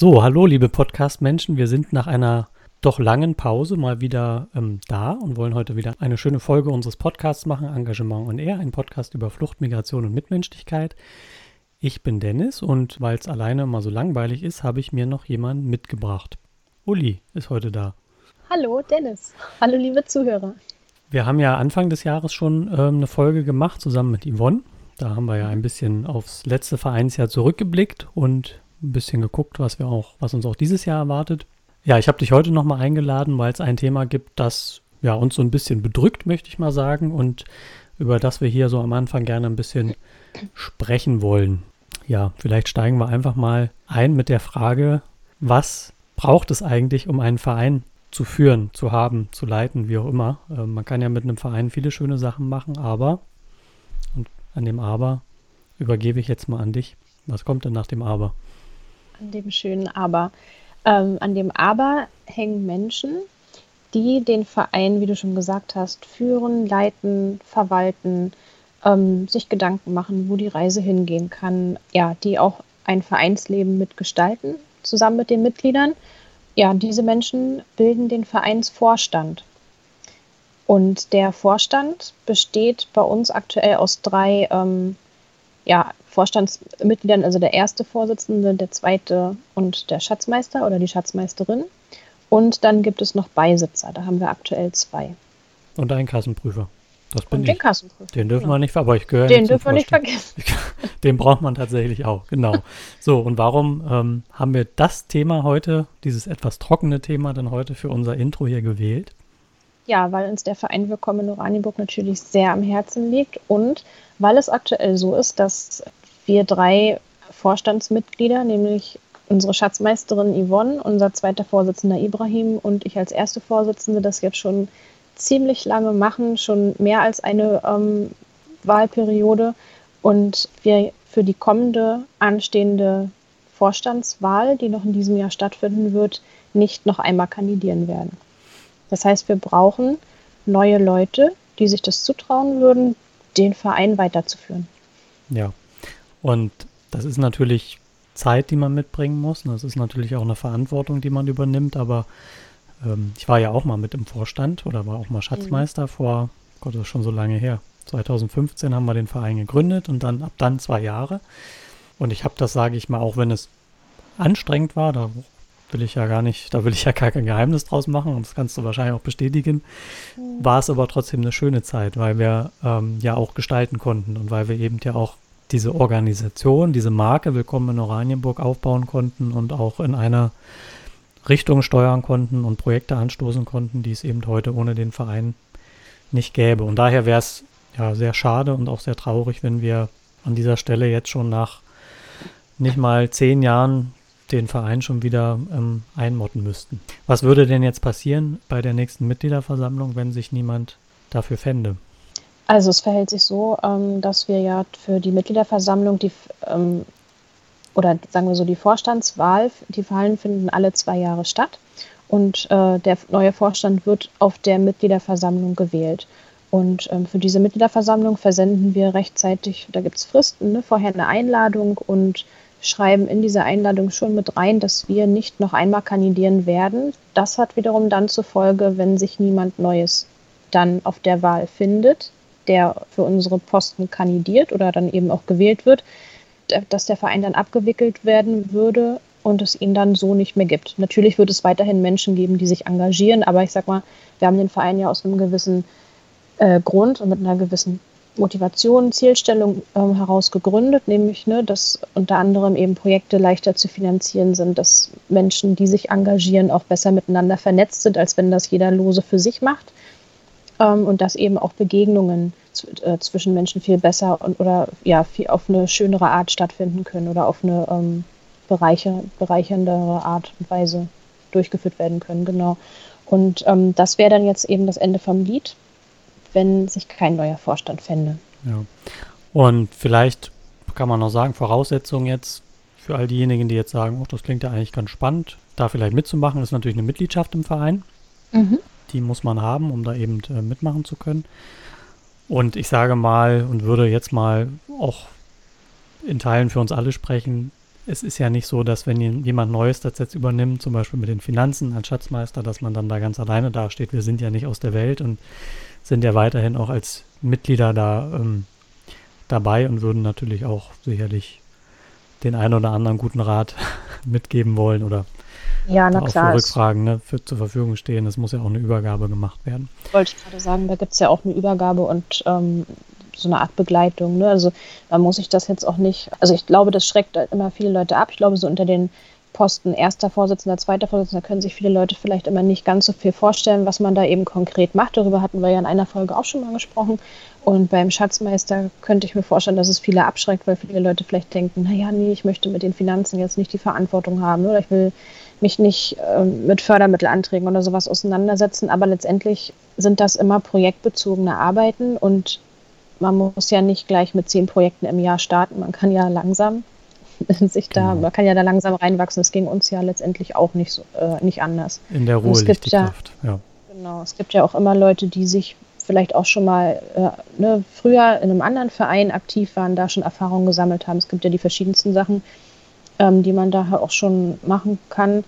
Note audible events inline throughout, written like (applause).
So, hallo liebe Podcast-Menschen. Wir sind nach einer doch langen Pause mal wieder ähm, da und wollen heute wieder eine schöne Folge unseres Podcasts machen, Engagement und Ehr, ein Podcast über Flucht, Migration und Mitmenschlichkeit. Ich bin Dennis und weil es alleine immer so langweilig ist, habe ich mir noch jemanden mitgebracht. Uli ist heute da. Hallo Dennis. Hallo liebe Zuhörer. Wir haben ja Anfang des Jahres schon ähm, eine Folge gemacht zusammen mit Yvonne. Da haben wir ja ein bisschen aufs letzte Vereinsjahr zurückgeblickt und ein bisschen geguckt, was wir auch, was uns auch dieses Jahr erwartet. Ja, ich habe dich heute nochmal eingeladen, weil es ein Thema gibt, das ja uns so ein bisschen bedrückt, möchte ich mal sagen, und über das wir hier so am Anfang gerne ein bisschen sprechen wollen. Ja, vielleicht steigen wir einfach mal ein mit der Frage, was braucht es eigentlich, um einen Verein zu führen, zu haben, zu leiten, wie auch immer. Äh, man kann ja mit einem Verein viele schöne Sachen machen, aber, und an dem Aber übergebe ich jetzt mal an dich. Was kommt denn nach dem Aber? An dem schönen Aber. Ähm, an dem Aber hängen Menschen, die den Verein, wie du schon gesagt hast, führen, leiten, verwalten, ähm, sich Gedanken machen, wo die Reise hingehen kann, ja, die auch ein Vereinsleben mitgestalten, zusammen mit den Mitgliedern. Ja, diese Menschen bilden den Vereinsvorstand. Und der Vorstand besteht bei uns aktuell aus drei ähm, ja, Vorstandsmitgliedern, also der erste Vorsitzende, der zweite und der Schatzmeister oder die Schatzmeisterin. Und dann gibt es noch Beisitzer, da haben wir aktuell zwei. Und einen Kassenprüfer. Das bin und den ich. Kassenprüfer. Den dürfen genau. wir nicht, aber ich gehöre Den dürfen wir nicht vergessen. (laughs) Den braucht man tatsächlich auch, genau. So, und warum ähm, haben wir das Thema heute, dieses etwas trockene Thema, dann heute für unser Intro hier gewählt? Ja, weil uns der Verein Willkommen in Oranienburg natürlich sehr am Herzen liegt und weil es aktuell so ist, dass wir drei Vorstandsmitglieder, nämlich unsere Schatzmeisterin Yvonne, unser zweiter Vorsitzender Ibrahim und ich als erste Vorsitzende das jetzt schon ziemlich lange machen, schon mehr als eine ähm, Wahlperiode und wir für die kommende anstehende Vorstandswahl, die noch in diesem Jahr stattfinden wird, nicht noch einmal kandidieren werden. Das heißt, wir brauchen neue Leute, die sich das zutrauen würden, den Verein weiterzuführen. Ja, und das ist natürlich Zeit, die man mitbringen muss. Das ist natürlich auch eine Verantwortung, die man übernimmt. Aber ähm, ich war ja auch mal mit im Vorstand oder war auch mal Schatzmeister mhm. vor, Gott, das ist schon so lange her. 2015 haben wir den Verein gegründet und dann ab dann zwei Jahre. Und ich habe das, sage ich mal, auch wenn es anstrengend war, da will ich ja gar nicht, da will ich ja gar kein Geheimnis draus machen und das kannst du wahrscheinlich auch bestätigen, mhm. war es aber trotzdem eine schöne Zeit, weil wir ähm, ja auch gestalten konnten und weil wir eben ja auch diese Organisation, diese Marke Willkommen in Oranienburg aufbauen konnten und auch in einer Richtung steuern konnten und Projekte anstoßen konnten, die es eben heute ohne den Verein nicht gäbe. Und daher wäre es ja sehr schade und auch sehr traurig, wenn wir an dieser Stelle jetzt schon nach nicht mal zehn Jahren den Verein schon wieder ähm, einmotten müssten. Was würde denn jetzt passieren bei der nächsten Mitgliederversammlung, wenn sich niemand dafür fände? Also es verhält sich so, ähm, dass wir ja für die Mitgliederversammlung die ähm, oder sagen wir so die Vorstandswahl, die Wahlen finden alle zwei Jahre statt und äh, der neue Vorstand wird auf der Mitgliederversammlung gewählt. Und ähm, für diese Mitgliederversammlung versenden wir rechtzeitig, da gibt es Fristen, ne, vorher eine Einladung und schreiben in diese Einladung schon mit rein, dass wir nicht noch einmal kandidieren werden. Das hat wiederum dann zur Folge, wenn sich niemand Neues dann auf der Wahl findet, der für unsere Posten kandidiert oder dann eben auch gewählt wird, dass der Verein dann abgewickelt werden würde und es ihn dann so nicht mehr gibt. Natürlich wird es weiterhin Menschen geben, die sich engagieren, aber ich sag mal, wir haben den Verein ja aus einem gewissen äh, Grund und mit einer gewissen Motivation, Zielstellung ähm, heraus gegründet, nämlich, ne, dass unter anderem eben Projekte leichter zu finanzieren sind, dass Menschen, die sich engagieren, auch besser miteinander vernetzt sind, als wenn das jeder lose für sich macht. Ähm, und dass eben auch Begegnungen äh, zwischen Menschen viel besser und oder ja, viel auf eine schönere Art stattfinden können oder auf eine ähm, bereicher, bereicherndere Art und Weise durchgeführt werden können, genau. Und ähm, das wäre dann jetzt eben das Ende vom Lied wenn sich kein neuer Vorstand fände. Ja. Und vielleicht kann man noch sagen, Voraussetzung jetzt für all diejenigen, die jetzt sagen, oh, das klingt ja eigentlich ganz spannend, da vielleicht mitzumachen, ist natürlich eine Mitgliedschaft im Verein. Mhm. Die muss man haben, um da eben äh, mitmachen zu können. Und ich sage mal und würde jetzt mal auch in Teilen für uns alle sprechen, es ist ja nicht so, dass wenn jemand Neues das jetzt übernimmt, zum Beispiel mit den Finanzen als Schatzmeister, dass man dann da ganz alleine dasteht. Wir sind ja nicht aus der Welt und sind ja weiterhin auch als Mitglieder da ähm, dabei und würden natürlich auch sicherlich den einen oder anderen guten Rat (laughs) mitgeben wollen oder ja, na klar. Für Rückfragen ne, für, zur Verfügung stehen. Es muss ja auch eine Übergabe gemacht werden. Wollte ich gerade sagen, da gibt es ja auch eine Übergabe und ähm, so eine Art Begleitung. Ne? Also man muss sich das jetzt auch nicht, also ich glaube, das schreckt immer viele Leute ab. Ich glaube, so unter den Posten erster Vorsitzender, zweiter Vorsitzender können sich viele Leute vielleicht immer nicht ganz so viel vorstellen, was man da eben konkret macht. Darüber hatten wir ja in einer Folge auch schon mal gesprochen. Und beim Schatzmeister könnte ich mir vorstellen, dass es viele abschreckt, weil viele Leute vielleicht denken, naja, nee, ich möchte mit den Finanzen jetzt nicht die Verantwortung haben oder ich will mich nicht äh, mit Fördermittelanträgen oder sowas auseinandersetzen. Aber letztendlich sind das immer projektbezogene Arbeiten und man muss ja nicht gleich mit zehn Projekten im Jahr starten. Man kann ja langsam (laughs) sich da, genau. man kann ja da langsam reinwachsen. Es ging uns ja letztendlich auch nicht so, äh, nicht anders. In der Ruhe liegt die ja, Kraft, ja. Genau, es gibt ja auch immer Leute, die sich vielleicht auch schon mal äh, ne, früher in einem anderen Verein aktiv waren, da schon Erfahrungen gesammelt haben. Es gibt ja die verschiedensten Sachen, ähm, die man da auch schon machen kann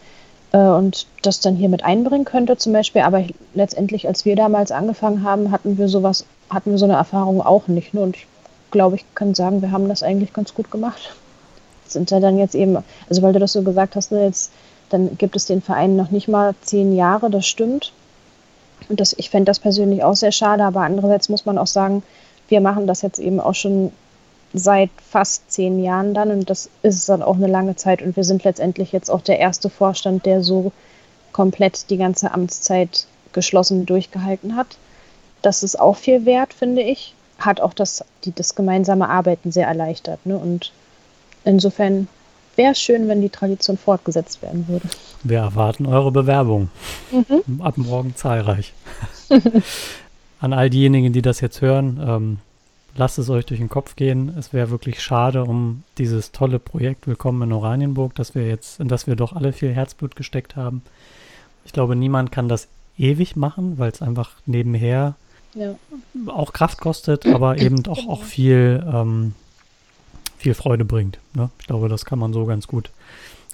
äh, und das dann hier mit einbringen könnte zum Beispiel. Aber letztendlich, als wir damals angefangen haben, hatten wir sowas, hatten wir so eine Erfahrung auch nicht. Ne? Und ich glaube, ich kann sagen, wir haben das eigentlich ganz gut gemacht sind ja dann jetzt eben, also weil du das so gesagt hast, ne, jetzt, dann gibt es den Verein noch nicht mal zehn Jahre, das stimmt. Und das, ich fände das persönlich auch sehr schade, aber andererseits muss man auch sagen, wir machen das jetzt eben auch schon seit fast zehn Jahren dann und das ist dann auch eine lange Zeit und wir sind letztendlich jetzt auch der erste Vorstand, der so komplett die ganze Amtszeit geschlossen durchgehalten hat. Das ist auch viel wert, finde ich. Hat auch das, die, das gemeinsame Arbeiten sehr erleichtert. Ne? Und Insofern wäre es schön, wenn die Tradition fortgesetzt werden würde. Wir erwarten eure Bewerbung. Mhm. Ab morgen zahlreich. (laughs) An all diejenigen, die das jetzt hören, ähm, lasst es euch durch den Kopf gehen. Es wäre wirklich schade um dieses tolle Projekt Willkommen in Oranienburg, dass wir jetzt, in das wir doch alle viel Herzblut gesteckt haben. Ich glaube, niemand kann das ewig machen, weil es einfach nebenher ja. auch Kraft kostet, aber eben auch, auch (clears throat) viel ähm, viel Freude bringt. Ne? Ich glaube, das kann man so ganz gut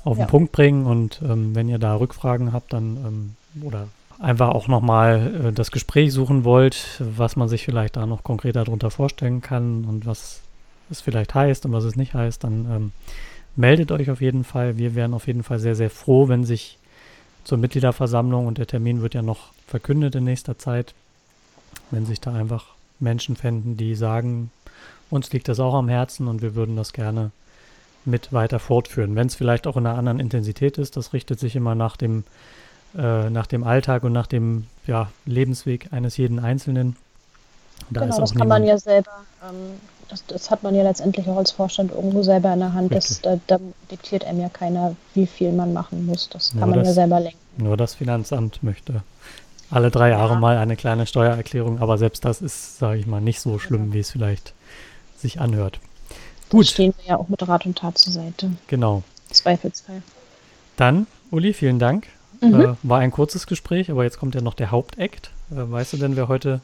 auf den ja. Punkt bringen. Und ähm, wenn ihr da Rückfragen habt, dann ähm, oder einfach auch nochmal äh, das Gespräch suchen wollt, was man sich vielleicht da noch konkreter darunter vorstellen kann und was es vielleicht heißt und was es nicht heißt, dann ähm, meldet euch auf jeden Fall. Wir wären auf jeden Fall sehr, sehr froh, wenn sich zur Mitgliederversammlung und der Termin wird ja noch verkündet in nächster Zeit, wenn sich da einfach Menschen fänden, die sagen, uns liegt das auch am Herzen und wir würden das gerne mit weiter fortführen. Wenn es vielleicht auch in einer anderen Intensität ist, das richtet sich immer nach dem, äh, nach dem Alltag und nach dem ja, Lebensweg eines jeden Einzelnen. Da genau, das kann man ja selber, ähm, das, das, hat man ja letztendlich auch als Vorstand irgendwo selber in der Hand. Das, da, da, diktiert einem ja keiner, wie viel man machen muss. Das kann nur man das, ja selber lenken. Nur das Finanzamt möchte alle drei Jahre ja. mal eine kleine Steuererklärung, aber selbst das ist, sage ich mal, nicht so schlimm, ja. wie es vielleicht sich anhört. Gut. Da stehen wir ja auch mit Rat und Tat zur Seite. Genau. Zweifelsfall. Dann, Uli, vielen Dank. Mhm. Äh, war ein kurzes Gespräch, aber jetzt kommt ja noch der Hauptakt. Äh, weißt du denn, wer heute,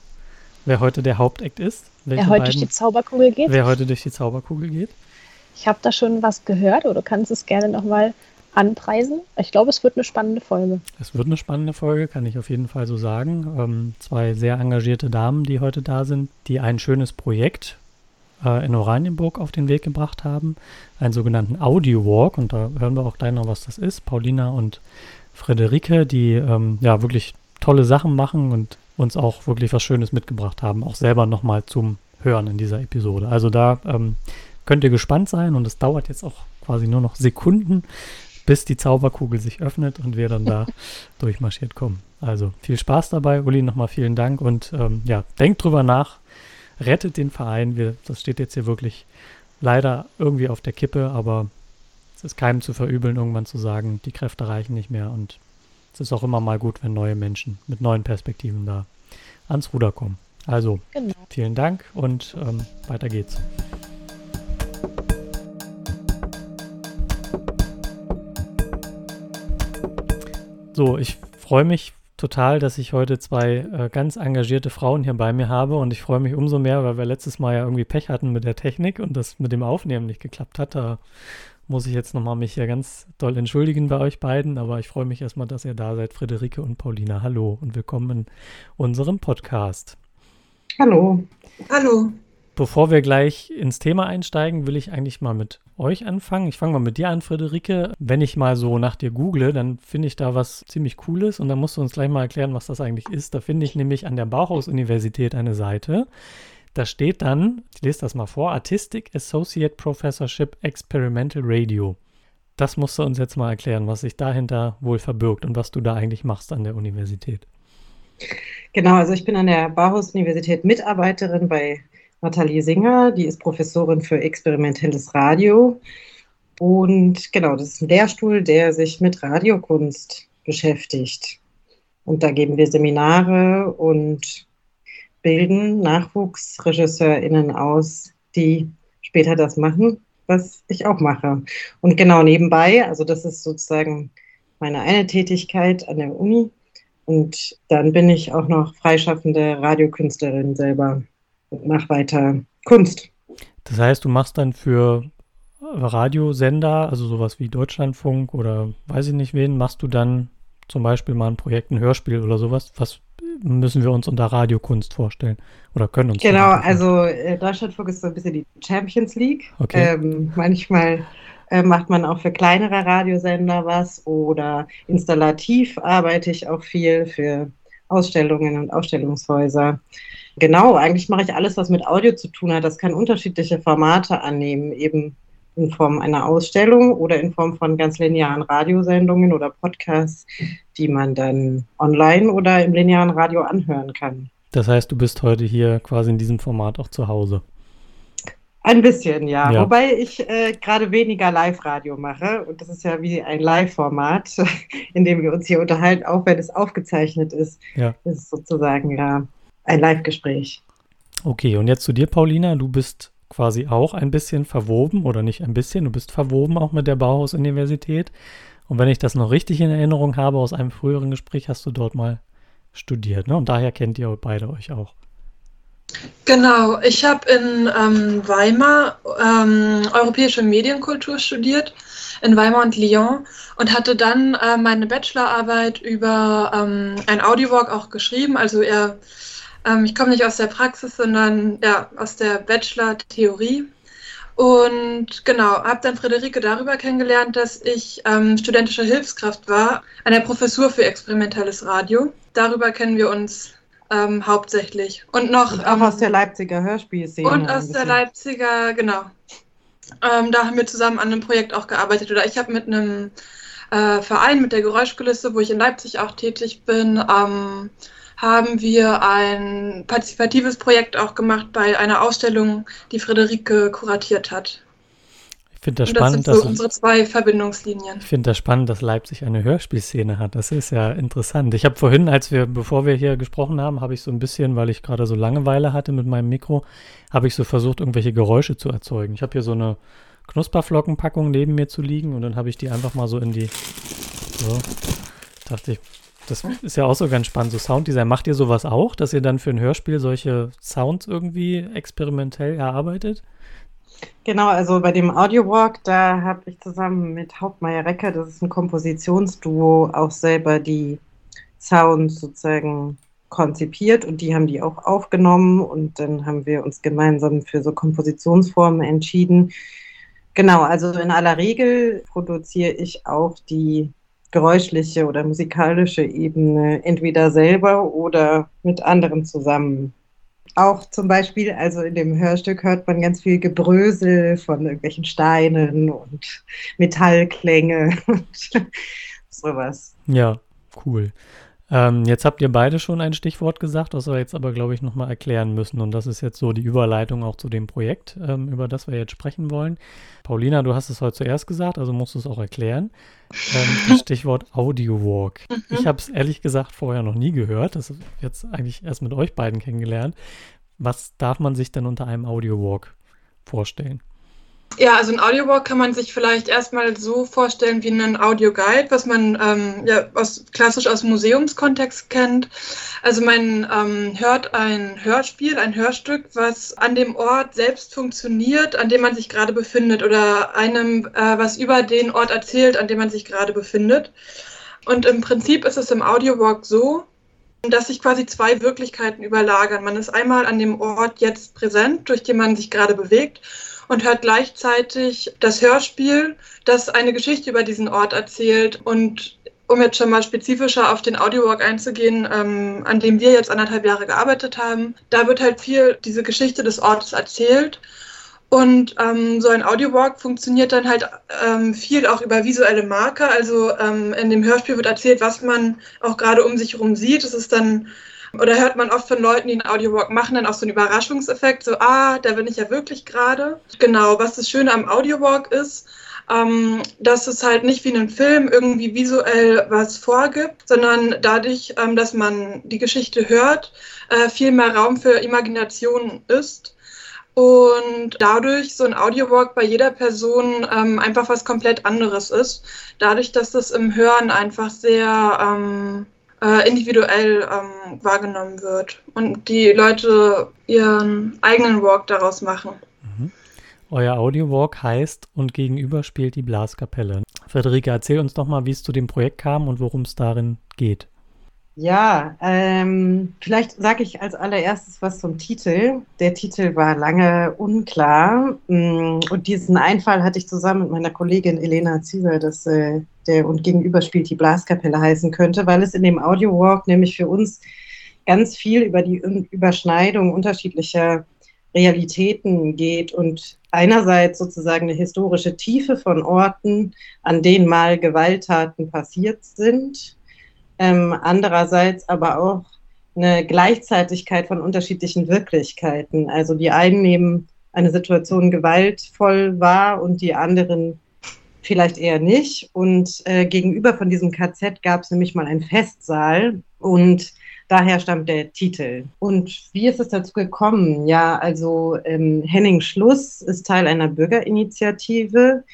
wer heute der Hauptakt ist? Welche wer heute beiden, durch die Zauberkugel geht? Wer heute durch die Zauberkugel geht? Ich habe da schon was gehört oder du kannst es gerne nochmal anpreisen. Ich glaube, es wird eine spannende Folge. Es wird eine spannende Folge, kann ich auf jeden Fall so sagen. Ähm, zwei sehr engagierte Damen, die heute da sind, die ein schönes Projekt äh, in Oranienburg auf den Weg gebracht haben. Einen sogenannten Audio Walk. Und da hören wir auch gleich noch, was das ist. Paulina und Friederike, die ähm, ja wirklich tolle Sachen machen und uns auch wirklich was Schönes mitgebracht haben. Auch selber nochmal zum Hören in dieser Episode. Also da ähm, könnt ihr gespannt sein und es dauert jetzt auch quasi nur noch Sekunden, bis die Zauberkugel sich öffnet und wir dann da (laughs) durchmarschiert kommen. Also viel Spaß dabei, Uli, nochmal vielen Dank und ähm, ja, denkt drüber nach, rettet den Verein. Wir, das steht jetzt hier wirklich leider irgendwie auf der Kippe, aber es ist keinem zu verübeln, irgendwann zu sagen, die Kräfte reichen nicht mehr. Und es ist auch immer mal gut, wenn neue Menschen mit neuen Perspektiven da ans Ruder kommen. Also, genau. vielen Dank und ähm, weiter geht's. So, ich freue mich total, dass ich heute zwei äh, ganz engagierte Frauen hier bei mir habe und ich freue mich umso mehr, weil wir letztes Mal ja irgendwie Pech hatten mit der Technik und das mit dem Aufnehmen nicht geklappt hat. Da muss ich jetzt nochmal mich hier ganz doll entschuldigen bei euch beiden, aber ich freue mich erstmal, dass ihr da seid, Friederike und Paulina. Hallo und willkommen in unserem Podcast. Hallo. Hallo. Bevor wir gleich ins Thema einsteigen, will ich eigentlich mal mit euch anfangen. Ich fange mal mit dir an, Friederike. Wenn ich mal so nach dir google, dann finde ich da was ziemlich Cooles und dann musst du uns gleich mal erklären, was das eigentlich ist. Da finde ich nämlich an der Bauhaus-Universität eine Seite. Da steht dann, ich lese das mal vor, Artistic Associate Professorship Experimental Radio. Das musst du uns jetzt mal erklären, was sich dahinter wohl verbirgt und was du da eigentlich machst an der Universität. Genau, also ich bin an der Bauhaus-Universität Mitarbeiterin bei Nathalie Singer, die ist Professorin für experimentelles Radio. Und genau, das ist ein Lehrstuhl, der sich mit Radiokunst beschäftigt. Und da geben wir Seminare und bilden NachwuchsregisseurInnen aus, die später das machen, was ich auch mache. Und genau nebenbei, also das ist sozusagen meine eine Tätigkeit an der Uni. Und dann bin ich auch noch freischaffende Radiokünstlerin selber und mache weiter Kunst. Das heißt, du machst dann für Radiosender, also sowas wie Deutschlandfunk oder weiß ich nicht wen, machst du dann zum Beispiel mal ein Projekt, ein Hörspiel oder sowas? Was müssen wir uns unter Radiokunst vorstellen oder können uns Genau, also äh, Deutschlandfunk ist so ein bisschen die Champions League. Okay. Ähm, manchmal äh, macht man auch für kleinere Radiosender was oder installativ arbeite ich auch viel für Ausstellungen und Ausstellungshäuser. Genau, eigentlich mache ich alles, was mit Audio zu tun hat. Das kann unterschiedliche Formate annehmen, eben in Form einer Ausstellung oder in Form von ganz linearen Radiosendungen oder Podcasts, die man dann online oder im linearen Radio anhören kann. Das heißt, du bist heute hier quasi in diesem Format auch zu Hause. Ein bisschen, ja. Ja. Wobei ich äh, gerade weniger Live-Radio mache. Und das ist ja wie ein Live-Format, (laughs) in dem wir uns hier unterhalten, auch wenn es aufgezeichnet ist. Ja. Das ist sozusagen ja ein Live-Gespräch. Okay, und jetzt zu dir, Paulina. Du bist quasi auch ein bisschen verwoben oder nicht ein bisschen, du bist verwoben auch mit der Bauhaus-Universität. Und wenn ich das noch richtig in Erinnerung habe aus einem früheren Gespräch, hast du dort mal studiert, ne? Und daher kennt ihr beide euch auch. Genau, ich habe in ähm, Weimar ähm, europäische Medienkultur studiert, in Weimar und Lyon und hatte dann äh, meine Bachelorarbeit über ähm, ein Audiowalk auch geschrieben. Also eher, ähm, ich komme nicht aus der Praxis, sondern ja, aus der Bachelor-Theorie. Und genau, habe dann Friederike darüber kennengelernt, dass ich ähm, studentische Hilfskraft war an der Professur für experimentelles Radio. Darüber kennen wir uns ähm, hauptsächlich. Und noch. Und auch ähm, aus der Leipziger Hörspielszene. und aus der. Leipziger, genau. Ähm, da haben wir zusammen an einem Projekt auch gearbeitet. Oder ich habe mit einem äh, Verein, mit der Geräuschkulisse, wo ich in Leipzig auch tätig bin, ähm, haben wir ein partizipatives Projekt auch gemacht bei einer Ausstellung, die Friederike kuratiert hat. Ich finde das das spannend, sind so dass, unsere zwei Verbindungslinien. ich finde das spannend, dass Leipzig eine Hörspielszene hat. Das ist ja interessant. Ich habe vorhin, als wir, bevor wir hier gesprochen haben, habe ich so ein bisschen, weil ich gerade so Langeweile hatte mit meinem Mikro, habe ich so versucht, irgendwelche Geräusche zu erzeugen. Ich habe hier so eine Knusperflockenpackung neben mir zu liegen und dann habe ich die einfach mal so in die, so, dachte ich, das ist ja auch so ganz spannend, so Sounddesign. Macht ihr sowas auch, dass ihr dann für ein Hörspiel solche Sounds irgendwie experimentell erarbeitet? Genau, also bei dem Audiowalk, da habe ich zusammen mit Hauptmeier Recker, das ist ein Kompositionsduo, auch selber die Sounds sozusagen konzipiert und die haben die auch aufgenommen und dann haben wir uns gemeinsam für so Kompositionsformen entschieden. Genau, also in aller Regel produziere ich auch die geräuschliche oder musikalische Ebene entweder selber oder mit anderen zusammen. Auch zum Beispiel, also in dem Hörstück hört man ganz viel Gebrösel von irgendwelchen Steinen und Metallklänge (laughs) und sowas. Ja, cool. Ähm, jetzt habt ihr beide schon ein Stichwort gesagt, das wir jetzt aber, glaube ich, nochmal erklären müssen. Und das ist jetzt so die Überleitung auch zu dem Projekt, ähm, über das wir jetzt sprechen wollen. Paulina, du hast es heute zuerst gesagt, also musst du es auch erklären. Ähm, (laughs) das Stichwort Audio Walk. Ich habe es ehrlich gesagt vorher noch nie gehört. Das ist jetzt eigentlich erst mit euch beiden kennengelernt. Was darf man sich denn unter einem Audio Walk vorstellen? Ja, also ein Audiowalk kann man sich vielleicht erstmal so vorstellen wie einen Audioguide, was man ähm, ja aus, klassisch aus Museumskontext kennt. Also man ähm, hört ein Hörspiel, ein Hörstück, was an dem Ort selbst funktioniert, an dem man sich gerade befindet oder einem, äh, was über den Ort erzählt, an dem man sich gerade befindet. Und im Prinzip ist es im Audiowalk so, dass sich quasi zwei Wirklichkeiten überlagern. Man ist einmal an dem Ort jetzt präsent, durch den man sich gerade bewegt und hört gleichzeitig das Hörspiel, das eine Geschichte über diesen Ort erzählt. Und um jetzt schon mal spezifischer auf den Audiowalk einzugehen, ähm, an dem wir jetzt anderthalb Jahre gearbeitet haben, da wird halt viel diese Geschichte des Ortes erzählt. Und ähm, so ein Audiowalk funktioniert dann halt ähm, viel auch über visuelle Marker. Also ähm, in dem Hörspiel wird erzählt, was man auch gerade um sich herum sieht. Es ist dann oder hört man oft von Leuten, die einen Audiowalk machen, dann auch so einen Überraschungseffekt, so, ah, da bin ich ja wirklich gerade. Genau, was das Schöne am Audiowalk ist, ähm, dass es halt nicht wie ein Film irgendwie visuell was vorgibt, sondern dadurch, ähm, dass man die Geschichte hört, äh, viel mehr Raum für Imagination ist. Und dadurch so ein Audiowalk bei jeder Person ähm, einfach was komplett anderes ist. Dadurch, dass das im Hören einfach sehr ähm, äh, individuell ähm, wahrgenommen wird und die Leute ihren eigenen Walk daraus machen. Mhm. Euer Audio-Walk heißt und gegenüber spielt die Blaskapelle. Frederike, erzähl uns doch mal, wie es zu dem Projekt kam und worum es darin geht. Ja, ähm, vielleicht sage ich als allererstes was zum Titel. Der Titel war lange unklar mm, und diesen Einfall hatte ich zusammen mit meiner Kollegin Elena Zieser, dass äh, der und gegenüber spielt die Blaskapelle heißen könnte, weil es in dem Audio Walk nämlich für uns ganz viel über die Überschneidung unterschiedlicher Realitäten geht und einerseits sozusagen eine historische Tiefe von Orten, an denen mal Gewalttaten passiert sind ähm, andererseits aber auch eine Gleichzeitigkeit von unterschiedlichen Wirklichkeiten. Also die einen nehmen eine Situation gewaltvoll wahr und die anderen vielleicht eher nicht. Und äh, gegenüber von diesem KZ gab es nämlich mal einen Festsaal und daher stammt der Titel. Und wie ist es dazu gekommen? Ja, also ähm, Henning Schluss ist Teil einer Bürgerinitiative,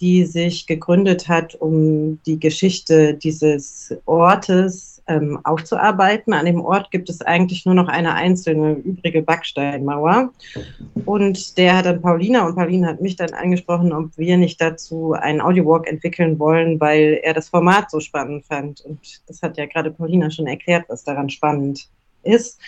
die sich gegründet hat, um die Geschichte dieses Ortes ähm, aufzuarbeiten. An dem Ort gibt es eigentlich nur noch eine einzelne übrige Backsteinmauer. Und der hat dann Paulina und Paulina hat mich dann angesprochen, ob wir nicht dazu einen Audiowalk entwickeln wollen, weil er das Format so spannend fand. Und das hat ja gerade Paulina schon erklärt, was daran spannend ist.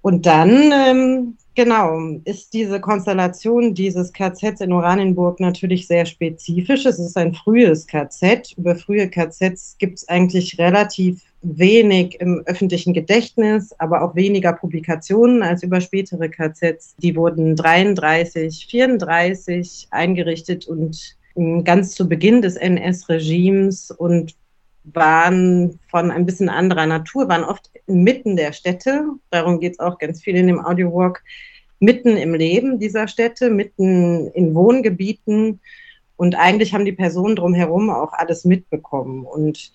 Und dann ähm, Genau, ist diese Konstellation dieses KZs in Oranienburg natürlich sehr spezifisch. Es ist ein frühes KZ. Über frühe KZs gibt es eigentlich relativ wenig im öffentlichen Gedächtnis, aber auch weniger Publikationen als über spätere KZs. Die wurden 33, 34 eingerichtet und ganz zu Beginn des NS-Regimes und waren von ein bisschen anderer Natur, waren oft inmitten der Städte. Darum geht es auch ganz viel in dem Audiowalk. Mitten im Leben dieser Städte, mitten in Wohngebieten. Und eigentlich haben die Personen drumherum auch alles mitbekommen. Und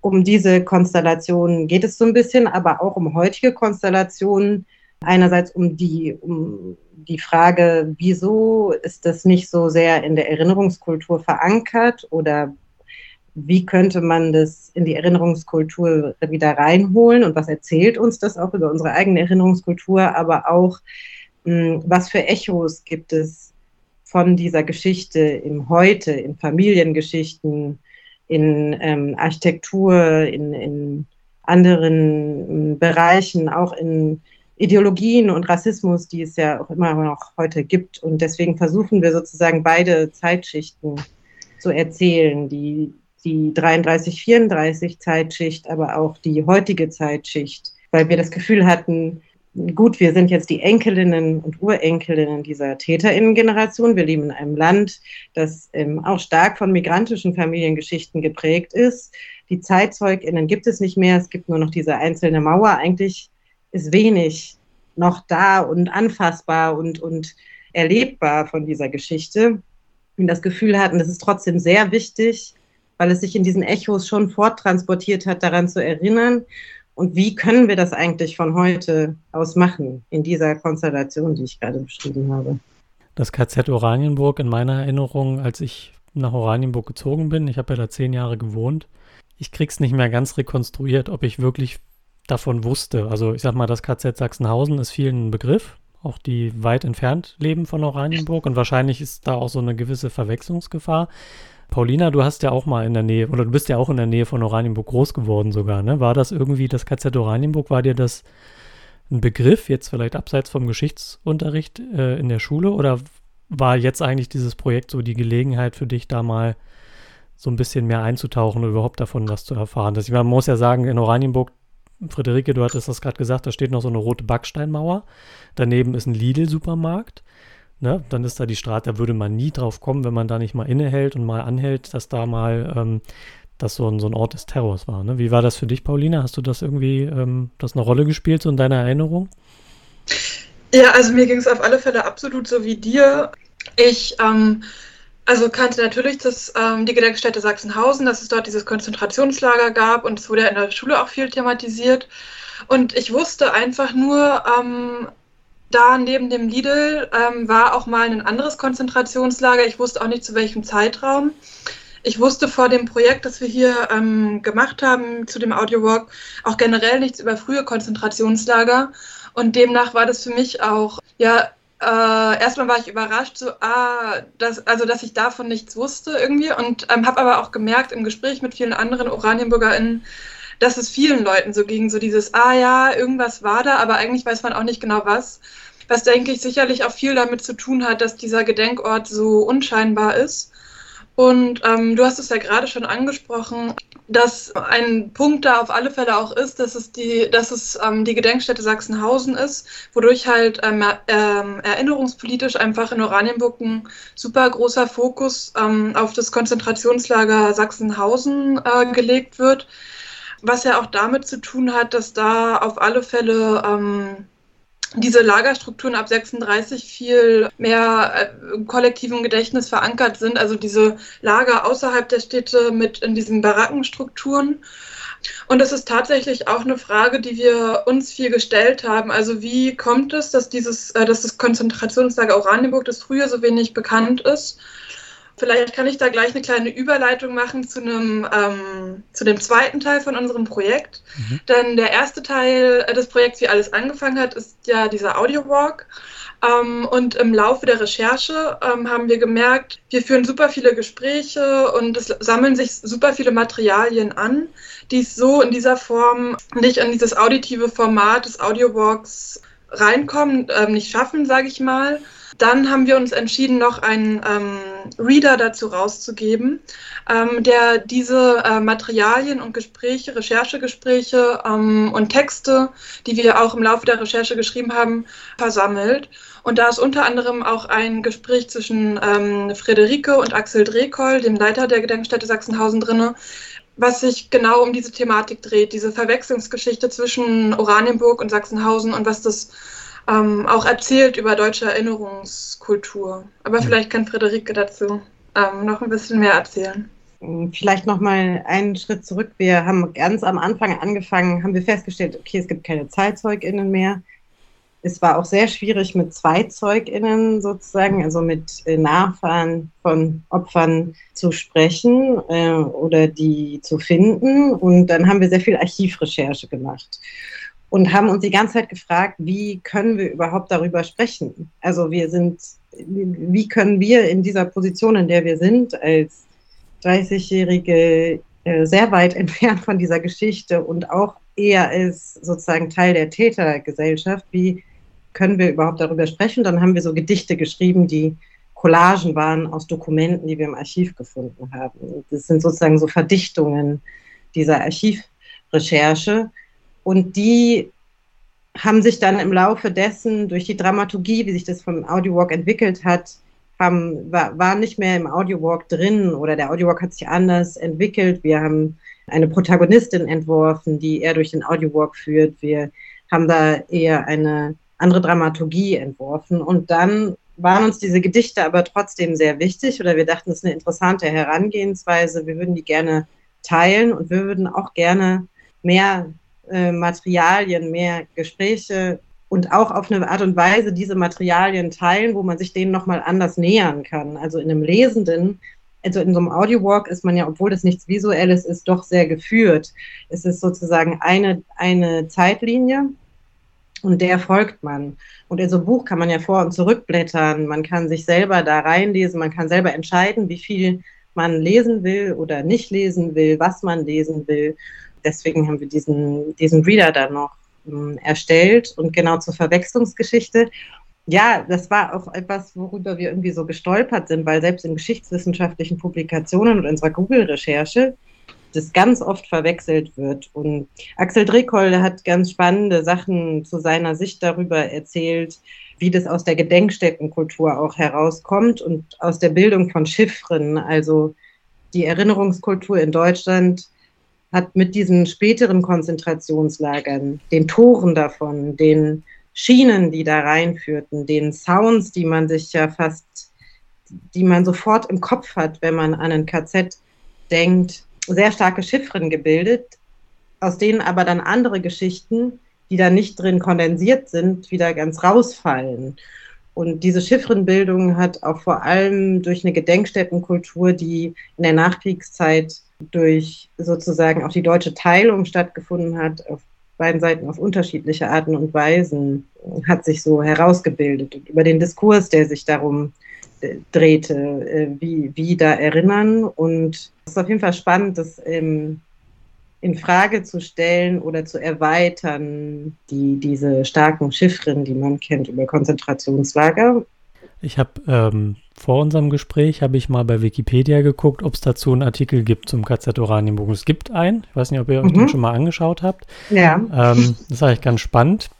um diese Konstellation geht es so ein bisschen, aber auch um heutige Konstellationen. Einerseits um die, um die Frage, wieso ist das nicht so sehr in der Erinnerungskultur verankert oder wie könnte man das in die Erinnerungskultur wieder reinholen und was erzählt uns das auch über unsere eigene Erinnerungskultur, aber auch, hm, was für Echos gibt es von dieser Geschichte im Heute, in Familiengeschichten, in ähm, Architektur, in, in anderen ähm, Bereichen, auch in Ideologien und Rassismus, die es ja auch immer noch heute gibt. Und deswegen versuchen wir sozusagen beide Zeitschichten zu erzählen, die die 33-34 Zeitschicht, aber auch die heutige Zeitschicht, weil wir das Gefühl hatten, gut, wir sind jetzt die Enkelinnen und Urenkelinnen dieser Täterinnengeneration. Wir leben in einem Land, das ähm, auch stark von migrantischen Familiengeschichten geprägt ist. Die Zeitzeuginnen gibt es nicht mehr, es gibt nur noch diese einzelne Mauer. Eigentlich ist wenig noch da und anfassbar und, und erlebbar von dieser Geschichte. Und das Gefühl hatten, es ist trotzdem sehr wichtig, weil es sich in diesen Echos schon forttransportiert hat, daran zu erinnern. Und wie können wir das eigentlich von heute aus machen, in dieser Konstellation, die ich gerade beschrieben habe? das KZ Oranienburg in meiner Erinnerung, als ich nach Oranienburg gezogen bin. Ich habe ja da zehn Jahre gewohnt. Ich krieg's nicht mehr ganz rekonstruiert, ob ich wirklich davon wusste. Also ich sag mal, das KZ Sachsenhausen ist vielen ein Begriff, auch die weit entfernt leben von Oranienburg und wahrscheinlich ist da auch so eine gewisse Verwechslungsgefahr. Paulina, du hast ja auch mal in der Nähe, oder du bist ja auch in der Nähe von Oranienburg groß geworden sogar, ne? War das irgendwie das KZ Oranienburg? War dir das ein Begriff, jetzt vielleicht abseits vom Geschichtsunterricht äh, in der Schule, oder war jetzt eigentlich dieses Projekt so die Gelegenheit für dich, da mal so ein bisschen mehr einzutauchen und überhaupt davon was zu erfahren? Das, ich man muss ja sagen, in Oranienburg, Friederike, du hattest das gerade gesagt, da steht noch so eine rote Backsteinmauer. Daneben ist ein Lidl-Supermarkt. Ne? Dann ist da die Straße, da würde man nie drauf kommen, wenn man da nicht mal innehält und mal anhält, dass da mal ähm, das so ein, so ein Ort des Terrors war. Ne? Wie war das für dich, Paulina? Hast du das irgendwie, ähm, das eine Rolle gespielt, so in deiner Erinnerung? Ja, also mir ging es auf alle Fälle absolut so wie dir. Ich ähm, also kannte natürlich das, ähm, die Gedenkstätte Sachsenhausen, dass es dort dieses Konzentrationslager gab und es wurde ja in der Schule auch viel thematisiert. Und ich wusste einfach nur, ähm, da neben dem Lidl ähm, war auch mal ein anderes Konzentrationslager. Ich wusste auch nicht zu welchem Zeitraum. Ich wusste vor dem Projekt, das wir hier ähm, gemacht haben zu dem Audiowalk, auch generell nichts über frühe Konzentrationslager. Und demnach war das für mich auch, ja, äh, erstmal war ich überrascht, so, ah, das, also dass ich davon nichts wusste irgendwie und ähm, habe aber auch gemerkt im Gespräch mit vielen anderen OranienbürgerInnen, dass es vielen Leuten so ging, so dieses, ah ja, irgendwas war da, aber eigentlich weiß man auch nicht genau was. Was, denke ich, sicherlich auch viel damit zu tun hat, dass dieser Gedenkort so unscheinbar ist. Und ähm, du hast es ja gerade schon angesprochen, dass ein Punkt da auf alle Fälle auch ist, dass es die, dass es ähm, die Gedenkstätte Sachsenhausen ist, wodurch halt ähm, ähm, erinnerungspolitisch einfach in Oranienburg ein super großer Fokus ähm, auf das Konzentrationslager Sachsenhausen äh, gelegt wird. Was ja auch damit zu tun hat, dass da auf alle Fälle ähm, diese Lagerstrukturen ab 36 viel mehr äh, im kollektiven Gedächtnis verankert sind, also diese Lager außerhalb der Städte mit in diesen Barackenstrukturen. Und das ist tatsächlich auch eine Frage, die wir uns viel gestellt haben. Also wie kommt es, dass dieses, äh, dass das Konzentrationslager Oranienburg, das früher so wenig bekannt ist, Vielleicht kann ich da gleich eine kleine Überleitung machen zu einem, ähm, zu dem zweiten Teil von unserem Projekt. Mhm. Denn der erste Teil des Projekts, wie alles angefangen hat, ist ja dieser Audio Walk. Ähm, und im Laufe der Recherche ähm, haben wir gemerkt, wir führen super viele Gespräche und es sammeln sich super viele Materialien an, die es so in dieser Form nicht in dieses auditive Format des Audio Walks reinkommen, äh, nicht schaffen, sage ich mal. Dann haben wir uns entschieden, noch einen ähm, Reader dazu rauszugeben, ähm, der diese äh, Materialien und Gespräche, Recherchegespräche ähm, und Texte, die wir auch im Laufe der Recherche geschrieben haben, versammelt. Und da ist unter anderem auch ein Gespräch zwischen ähm, Friederike und Axel Drehkoll, dem Leiter der Gedenkstätte Sachsenhausen, drinne, was sich genau um diese Thematik dreht, diese Verwechslungsgeschichte zwischen Oranienburg und Sachsenhausen und was das ähm, auch erzählt über deutsche Erinnerungskultur. Aber vielleicht kann Friederike dazu ähm, noch ein bisschen mehr erzählen. Vielleicht noch mal einen Schritt zurück. Wir haben ganz am Anfang angefangen, haben wir festgestellt, okay, es gibt keine ZeitzeugInnen mehr. Es war auch sehr schwierig mit ZweizeugInnen sozusagen, also mit äh, Nachfahren von Opfern zu sprechen äh, oder die zu finden. Und dann haben wir sehr viel Archivrecherche gemacht und haben uns die ganze Zeit gefragt, wie können wir überhaupt darüber sprechen? Also wir sind, wie können wir in dieser Position, in der wir sind, als 30-Jährige äh, sehr weit (laughs) entfernt von dieser Geschichte und auch eher als sozusagen Teil der Tätergesellschaft, wie können wir überhaupt darüber sprechen? Dann haben wir so Gedichte geschrieben, die Collagen waren aus Dokumenten, die wir im Archiv gefunden haben. Das sind sozusagen so Verdichtungen dieser Archivrecherche. Und die haben sich dann im Laufe dessen durch die Dramaturgie, wie sich das vom Audiowalk entwickelt hat, haben, war, war nicht mehr im Audiowalk drin oder der Audiowalk hat sich anders entwickelt. Wir haben eine Protagonistin entworfen, die er durch den Audiowalk führt. Wir haben da eher eine andere Dramaturgie entworfen. Und dann waren uns diese Gedichte aber trotzdem sehr wichtig oder wir dachten, es ist eine interessante Herangehensweise. Wir würden die gerne teilen und wir würden auch gerne mehr äh, Materialien, mehr Gespräche und auch auf eine Art und Weise diese Materialien teilen, wo man sich denen nochmal anders nähern kann. Also in einem Lesenden, also in so einem Audiowalk ist man ja, obwohl das nichts Visuelles ist, doch sehr geführt. Es ist sozusagen eine, eine Zeitlinie und der folgt man. Und in so einem Buch kann man ja vor- und zurückblättern, man kann sich selber da reinlesen, man kann selber entscheiden, wie viel man lesen will oder nicht lesen will, was man lesen will. Deswegen haben wir diesen, diesen Reader da noch ähm, erstellt und genau zur Verwechslungsgeschichte. Ja, das war auch etwas, worüber wir irgendwie so gestolpert sind, weil selbst in geschichtswissenschaftlichen Publikationen und unserer Google-Recherche das ganz oft verwechselt wird. Und Axel Drekoll hat ganz spannende Sachen zu seiner Sicht darüber erzählt, wie das aus der Gedenkstättenkultur auch herauskommt und aus der Bildung von Chiffren. Also die Erinnerungskultur in Deutschland hat mit diesen späteren Konzentrationslagern, den Toren davon, den Schienen, die da reinführten, den Sounds, die man sich ja fast, die man sofort im Kopf hat, wenn man an ein KZ denkt, sehr starke Chiffren gebildet, aus denen aber dann andere Geschichten, die da nicht drin kondensiert sind, wieder ganz rausfallen. Und diese Chiffrenbildung hat auch vor allem durch eine Gedenkstättenkultur, die in der Nachkriegszeit durch sozusagen auch die deutsche Teilung stattgefunden hat, auf beiden Seiten auf unterschiedliche Arten und Weisen, hat sich so herausgebildet. Und über den Diskurs, der sich darum äh, drehte, äh, wie, wie da erinnern. Und es ist auf jeden Fall spannend, das ähm, in Frage zu stellen oder zu erweitern, die, diese starken Chiffren, die man kennt über Konzentrationslager. Ich habe ähm, vor unserem Gespräch habe ich mal bei Wikipedia geguckt, ob es dazu einen Artikel gibt zum KZ Oranienburg. Es gibt einen. Ich weiß nicht, ob ihr euch mhm. den schon mal angeschaut habt. Ja. Ähm, das ist eigentlich ganz spannend.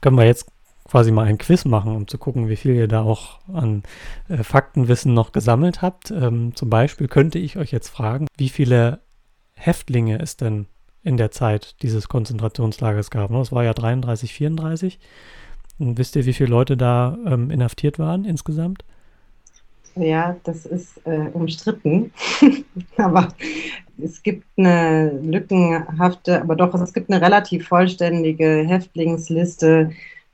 Können wir jetzt quasi mal ein Quiz machen, um zu gucken, wie viel ihr da auch an äh, Faktenwissen noch gesammelt habt. Ähm, zum Beispiel könnte ich euch jetzt fragen, wie viele Häftlinge es denn in der Zeit dieses Konzentrationslagers gab. Das war ja 33, 34. Und wisst ihr, wie viele Leute da ähm, inhaftiert waren insgesamt? Ja, das ist äh, umstritten. (laughs) aber es gibt eine lückenhafte, aber doch, es gibt eine relativ vollständige Häftlingsliste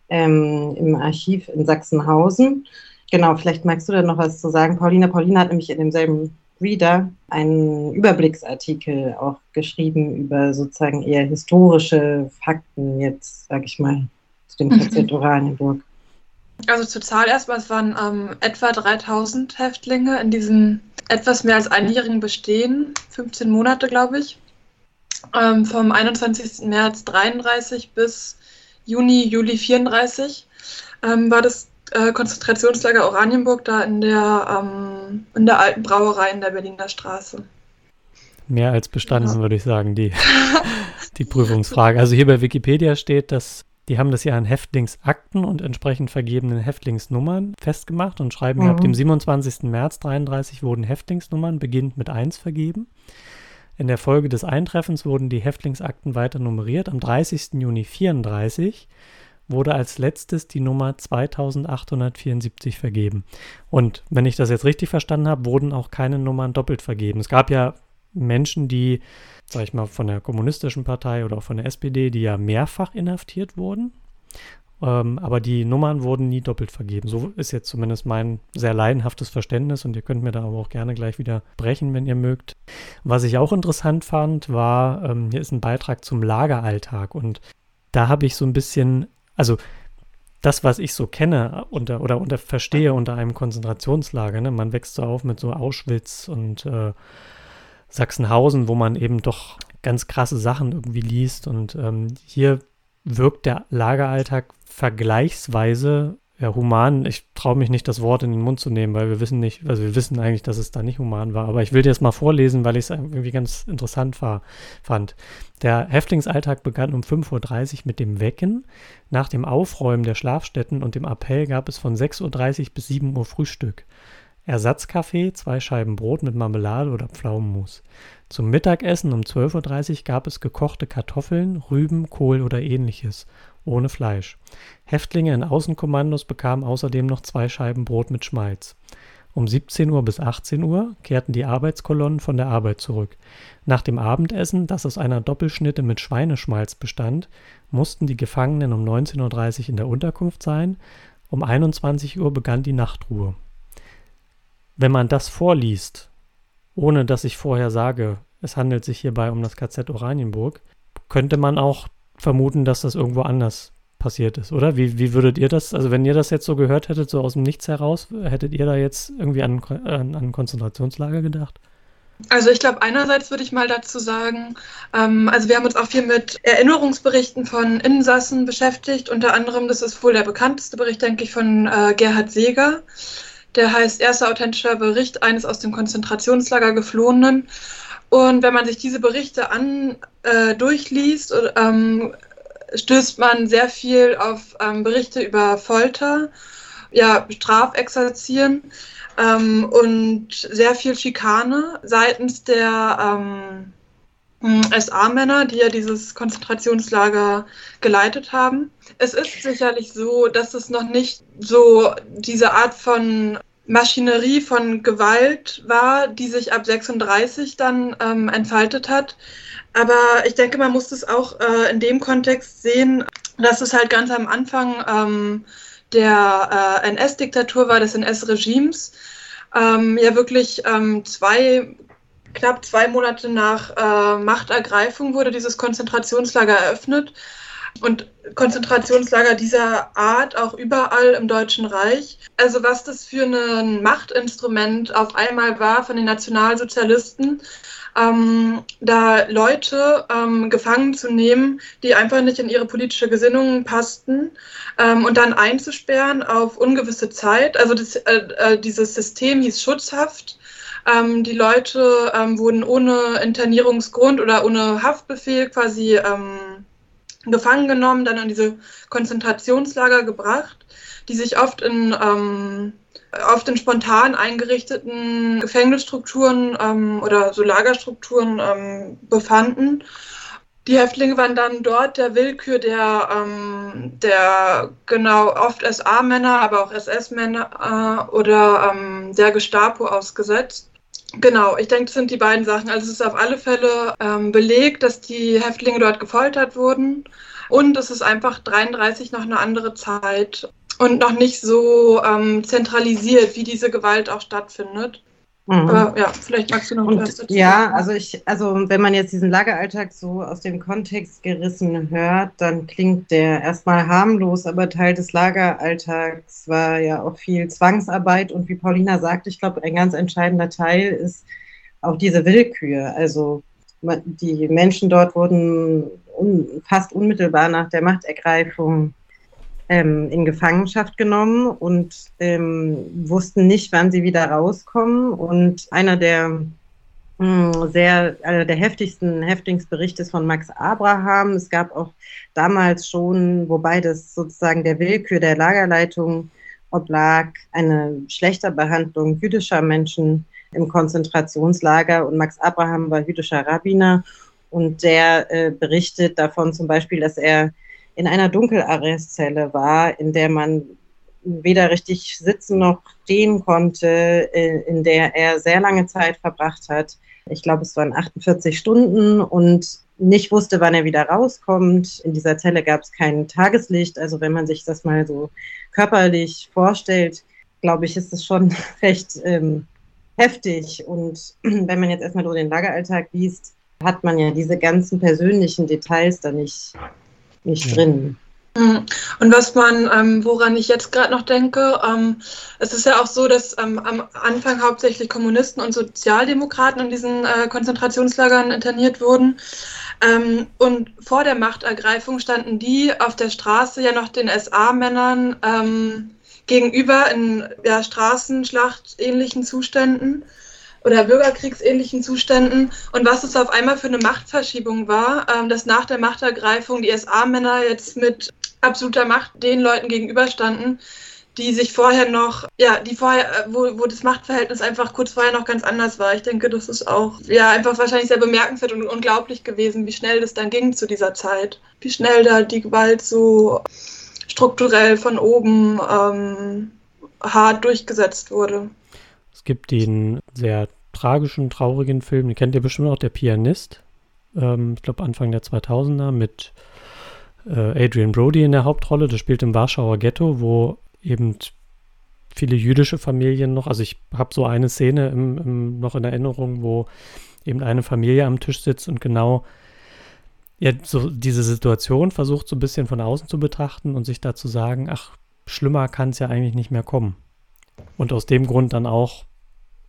ähm, im Archiv in Sachsenhausen. Genau, vielleicht magst du da noch was zu sagen. Paulina, Paulina hat nämlich in demselben Reader einen Überblicksartikel auch geschrieben über sozusagen eher historische Fakten jetzt, sag ich mal, zu dem KZ (laughs) Oranienburg. Also zur Zahl erstmal, es waren ähm, etwa 3000 Häftlinge in diesem etwas mehr als einjährigen Bestehen, 15 Monate, glaube ich. Ähm, vom 21. März 33 bis Juni, Juli 34 ähm, war das äh, Konzentrationslager Oranienburg da in der, ähm, in der alten Brauerei in der Berliner Straße. Mehr als bestanden, ja. würde ich sagen, die, (laughs) die Prüfungsfrage. Also hier bei Wikipedia steht, dass die haben das ja an Häftlingsakten und entsprechend vergebenen Häftlingsnummern festgemacht und schreiben, mhm. ab dem 27. März 33 wurden Häftlingsnummern beginnend mit 1 vergeben. In der Folge des Eintreffens wurden die Häftlingsakten weiter nummeriert. Am 30. Juni 34 wurde als letztes die Nummer 2874 vergeben. Und wenn ich das jetzt richtig verstanden habe, wurden auch keine Nummern doppelt vergeben. Es gab ja Menschen, die sag ich mal, von der Kommunistischen Partei oder auch von der SPD, die ja mehrfach inhaftiert wurden. Ähm, aber die Nummern wurden nie doppelt vergeben. So ist jetzt zumindest mein sehr leidenhaftes Verständnis und ihr könnt mir da aber auch gerne gleich wieder brechen, wenn ihr mögt. Was ich auch interessant fand, war, ähm, hier ist ein Beitrag zum Lageralltag und da habe ich so ein bisschen, also das, was ich so kenne unter, oder unter verstehe unter einem Konzentrationslager, ne? man wächst so auf mit so Auschwitz und äh, Sachsenhausen, wo man eben doch ganz krasse Sachen irgendwie liest. Und ähm, hier wirkt der Lageralltag vergleichsweise ja, human. Ich traue mich nicht, das Wort in den Mund zu nehmen, weil wir wissen nicht, also wir wissen eigentlich, dass es da nicht human war. Aber ich will dir das mal vorlesen, weil ich es irgendwie ganz interessant war, fand. Der Häftlingsalltag begann um 5.30 Uhr mit dem Wecken. Nach dem Aufräumen der Schlafstätten und dem Appell gab es von 6.30 Uhr bis 7 Uhr Frühstück. Ersatzkaffee, zwei Scheiben Brot mit Marmelade oder Pflaumenmus. Zum Mittagessen um 12.30 Uhr gab es gekochte Kartoffeln, Rüben, Kohl oder ähnliches, ohne Fleisch. Häftlinge in Außenkommandos bekamen außerdem noch zwei Scheiben Brot mit Schmalz. Um 17 Uhr bis 18 Uhr kehrten die Arbeitskolonnen von der Arbeit zurück. Nach dem Abendessen, das aus einer Doppelschnitte mit Schweineschmalz bestand, mussten die Gefangenen um 19.30 Uhr in der Unterkunft sein. Um 21 Uhr begann die Nachtruhe. Wenn man das vorliest, ohne dass ich vorher sage, es handelt sich hierbei um das KZ Oranienburg, könnte man auch vermuten, dass das irgendwo anders passiert ist, oder? Wie, wie würdet ihr das, also wenn ihr das jetzt so gehört hättet, so aus dem Nichts heraus, hättet ihr da jetzt irgendwie an, an, an Konzentrationslager gedacht? Also ich glaube, einerseits würde ich mal dazu sagen, ähm, also wir haben uns auch viel mit Erinnerungsberichten von Insassen beschäftigt. Unter anderem, das ist wohl der bekannteste Bericht, denke ich, von äh, Gerhard Seeger. Der heißt Erster authentischer Bericht eines aus dem Konzentrationslager geflohenen. Und wenn man sich diese Berichte an äh, durchliest, ähm, stößt man sehr viel auf ähm, Berichte über Folter, ja, Strafexerzieren ähm, und sehr viel Schikane seitens der ähm, SA-Männer, die ja dieses Konzentrationslager geleitet haben. Es ist sicherlich so, dass es noch nicht so diese Art von Maschinerie von Gewalt war, die sich ab 36 dann ähm, entfaltet hat. Aber ich denke, man muss es auch äh, in dem Kontext sehen, dass es halt ganz am Anfang ähm, der äh, NS-Diktatur war, des NS-Regimes, ähm, ja wirklich ähm, zwei, knapp zwei Monate nach äh, Machtergreifung wurde dieses Konzentrationslager eröffnet. Und Konzentrationslager dieser Art auch überall im Deutschen Reich. Also was das für ein Machtinstrument auf einmal war von den Nationalsozialisten, ähm, da Leute ähm, gefangen zu nehmen, die einfach nicht in ihre politische Gesinnung passten ähm, und dann einzusperren auf ungewisse Zeit. Also das, äh, äh, dieses System hieß Schutzhaft. Ähm, die Leute ähm, wurden ohne Internierungsgrund oder ohne Haftbefehl quasi ähm, gefangen genommen, dann in diese Konzentrationslager gebracht, die sich oft in auf den spontan eingerichteten Gefängnisstrukturen ähm, oder so Lagerstrukturen ähm, befanden. Die Häftlinge waren dann dort der Willkür der, ähm, der genau oft SA-Männer, aber auch SS-Männer äh, oder ähm, der Gestapo ausgesetzt. Genau, ich denke, das sind die beiden Sachen. Also es ist auf alle Fälle ähm, belegt, dass die Häftlinge dort gefoltert wurden. Und es ist einfach 33 noch eine andere Zeit und noch nicht so ähm, zentralisiert, wie diese Gewalt auch stattfindet. Mhm. Aber ja, vielleicht magst du noch und, was dazu Ja, also ich, also wenn man jetzt diesen Lageralltag so aus dem Kontext gerissen hört, dann klingt der erstmal harmlos, aber Teil des Lageralltags war ja auch viel Zwangsarbeit und wie Paulina sagt, ich glaube, ein ganz entscheidender Teil ist auch diese Willkür. Also die Menschen dort wurden un, fast unmittelbar nach der Machtergreifung ähm, in Gefangenschaft genommen und ähm, wussten nicht, wann sie wieder rauskommen. Und einer der hm, sehr, einer der heftigsten Häftlingsberichte ist von Max Abraham. Es gab auch damals schon, wobei das sozusagen der Willkür der Lagerleitung oblag, eine schlechte Behandlung jüdischer Menschen im Konzentrationslager. Und Max Abraham war jüdischer Rabbiner und der äh, berichtet davon zum Beispiel, dass er in einer Dunkelarrestzelle war, in der man weder richtig sitzen noch stehen konnte, in der er sehr lange Zeit verbracht hat. Ich glaube, es waren 48 Stunden und nicht wusste, wann er wieder rauskommt. In dieser Zelle gab es kein Tageslicht. Also wenn man sich das mal so körperlich vorstellt, glaube ich, ist es schon (laughs) recht ähm, heftig. Und (clears throat) wenn man jetzt erstmal nur den Lageralltag liest, hat man ja diese ganzen persönlichen Details da nicht nicht ja. drin. Mhm. Und was man, ähm, woran ich jetzt gerade noch denke, ähm, es ist ja auch so, dass ähm, am Anfang hauptsächlich Kommunisten und Sozialdemokraten in diesen äh, Konzentrationslagern interniert wurden. Ähm, und vor der Machtergreifung standen die auf der Straße ja noch den SA-Männern ähm, gegenüber in ja, Straßenschlacht ähnlichen Zuständen oder bürgerkriegsähnlichen Zuständen und was es auf einmal für eine Machtverschiebung war, ähm, dass nach der Machtergreifung die SA-Männer jetzt mit absoluter Macht den Leuten gegenüberstanden, die sich vorher noch, ja, die vorher, äh, wo, wo das Machtverhältnis einfach kurz vorher noch ganz anders war. Ich denke, das ist auch, ja, einfach wahrscheinlich sehr bemerkenswert und unglaublich gewesen, wie schnell das dann ging zu dieser Zeit. Wie schnell da die Gewalt so strukturell von oben ähm, hart durchgesetzt wurde. Es gibt den sehr tragischen, traurigen Film, den kennt ihr bestimmt auch, Der Pianist. Ähm, ich glaube Anfang der 2000er mit äh, Adrian Brody in der Hauptrolle. Das spielt im Warschauer Ghetto, wo eben viele jüdische Familien noch, also ich habe so eine Szene im, im, noch in Erinnerung, wo eben eine Familie am Tisch sitzt und genau ja, so diese Situation versucht so ein bisschen von außen zu betrachten und sich da zu sagen, ach, schlimmer kann es ja eigentlich nicht mehr kommen. Und aus dem Grund dann auch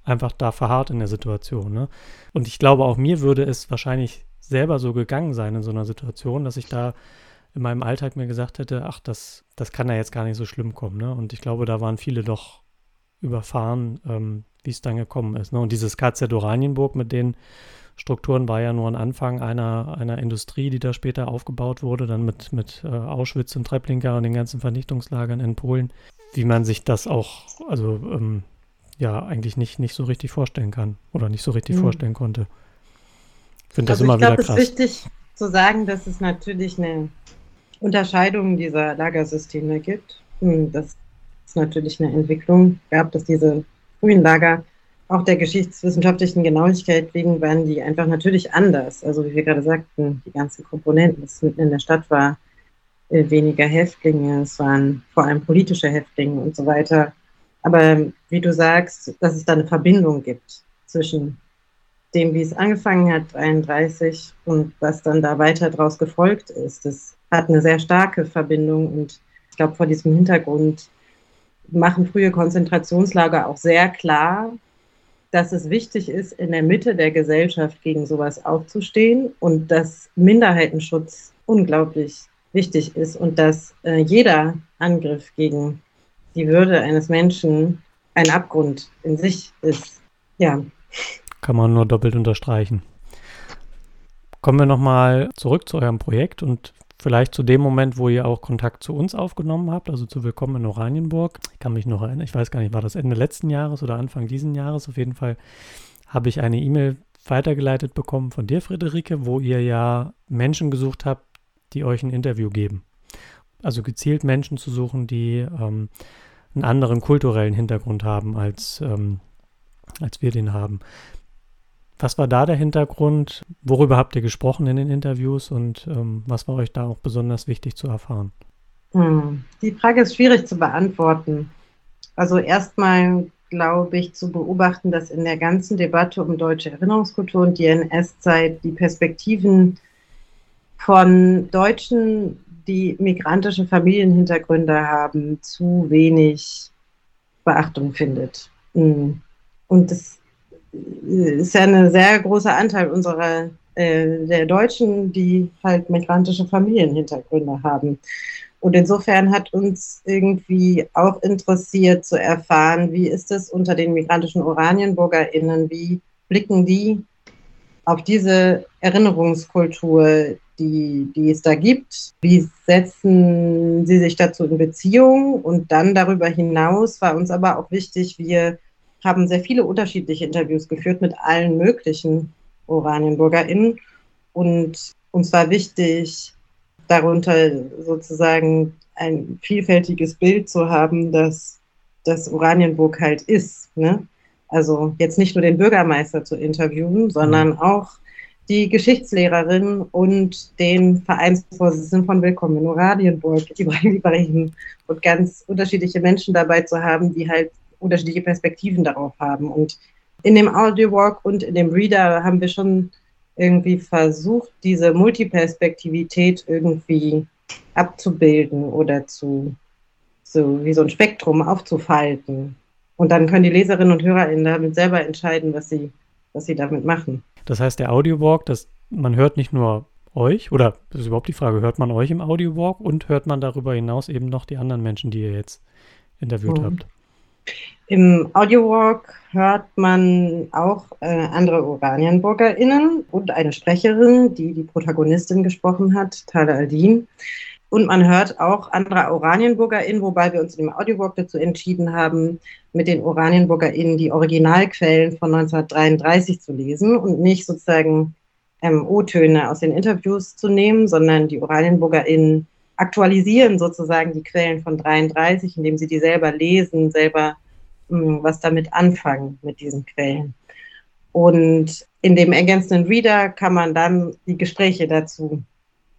einfach da verharrt in der Situation. Ne? Und ich glaube, auch mir würde es wahrscheinlich selber so gegangen sein in so einer Situation, dass ich da in meinem Alltag mir gesagt hätte, ach, das, das kann ja jetzt gar nicht so schlimm kommen. Ne? Und ich glaube, da waren viele doch überfahren, ähm, wie es dann gekommen ist. Ne? Und dieses KZ Oranienburg mit den Strukturen war ja nur ein Anfang einer, einer Industrie, die da später aufgebaut wurde, dann mit, mit äh, Auschwitz und Treblinka und den ganzen Vernichtungslagern in Polen, wie man sich das auch, also ähm, ja, eigentlich nicht, nicht so richtig vorstellen kann oder nicht so richtig mhm. vorstellen konnte. Ich finde das also immer ich glaub, wieder krass. Es ist wichtig zu sagen, dass es natürlich eine Unterscheidung dieser Lagersysteme gibt. Hm, das ist natürlich eine Entwicklung gab, dass diese frühen Lager auch der geschichtswissenschaftlichen Genauigkeit wegen waren die einfach natürlich anders. Also wie wir gerade sagten, die ganzen Komponenten, das mitten in der Stadt war, weniger Häftlinge, es waren vor allem politische Häftlinge und so weiter. Aber wie du sagst, dass es da eine Verbindung gibt zwischen dem, wie es angefangen hat, 31, und was dann da weiter draus gefolgt ist. Das hat eine sehr starke Verbindung und ich glaube, vor diesem Hintergrund machen frühe Konzentrationslager auch sehr klar, dass es wichtig ist, in der Mitte der Gesellschaft gegen sowas aufzustehen und dass Minderheitenschutz unglaublich wichtig ist und dass äh, jeder Angriff gegen die Würde eines Menschen ein Abgrund in sich ist. Ja. Kann man nur doppelt unterstreichen. Kommen wir nochmal zurück zu eurem Projekt und vielleicht zu dem Moment, wo ihr auch Kontakt zu uns aufgenommen habt, also zu Willkommen in Oranienburg. Ich kann mich noch erinnern, ich weiß gar nicht, war das Ende letzten Jahres oder Anfang diesen Jahres? Auf jeden Fall habe ich eine E-Mail weitergeleitet bekommen von dir, Friederike, wo ihr ja Menschen gesucht habt, die euch ein Interview geben. Also gezielt Menschen zu suchen, die ähm, einen anderen kulturellen Hintergrund haben, als, ähm, als wir den haben. Was war da der Hintergrund? Worüber habt ihr gesprochen in den Interviews und ähm, was war euch da auch besonders wichtig zu erfahren? Hm. Die Frage ist schwierig zu beantworten. Also erstmal glaube ich zu beobachten, dass in der ganzen Debatte um deutsche Erinnerungskultur und die NS-Zeit die Perspektiven von Deutschen, die migrantische Familienhintergründe haben, zu wenig Beachtung findet. Hm. Und das ist ja ein sehr großer Anteil unserer äh, der Deutschen, die halt migrantische Familienhintergründe haben. Und insofern hat uns irgendwie auch interessiert zu erfahren, wie ist es unter den migrantischen OranienburgerInnen, wie blicken die auf diese Erinnerungskultur, die, die es da gibt, wie setzen sie sich dazu in Beziehung und dann darüber hinaus war uns aber auch wichtig, wir haben sehr viele unterschiedliche Interviews geführt mit allen möglichen OranienburgerInnen. Und uns war wichtig, darunter sozusagen ein vielfältiges Bild zu haben, dass das Oranienburg halt ist. Ne? Also jetzt nicht nur den Bürgermeister zu interviewen, sondern mhm. auch die Geschichtslehrerin und den Vereinsvorsitzenden von Willkommen in Oranienburg, Ibrahim Ibrahim, und ganz unterschiedliche Menschen dabei zu haben, die halt unterschiedliche Perspektiven darauf haben. Und in dem Audiowalk und in dem Reader haben wir schon irgendwie versucht, diese Multiperspektivität irgendwie abzubilden oder zu, so wie so ein Spektrum aufzufalten. Und dann können die Leserinnen und HörerInnen damit selber entscheiden, was sie, was sie damit machen. Das heißt, der Audiowalk, das, man hört nicht nur euch, oder das ist überhaupt die Frage, hört man euch im Audiowalk und hört man darüber hinaus eben noch die anderen Menschen, die ihr jetzt interviewt mhm. habt? Im Audiowalk hört man auch äh, andere OranienburgerInnen und eine Sprecherin, die die Protagonistin gesprochen hat, Tale Aldin. Und man hört auch andere OranienburgerInnen, wobei wir uns im Audiowalk dazu entschieden haben, mit den OranienburgerInnen die Originalquellen von 1933 zu lesen und nicht sozusagen ähm, O-Töne aus den Interviews zu nehmen, sondern die OranienburgerInnen aktualisieren sozusagen die Quellen von 33, indem sie die selber lesen, selber hm, was damit anfangen mit diesen Quellen. Und in dem ergänzenden Reader kann man dann die Gespräche dazu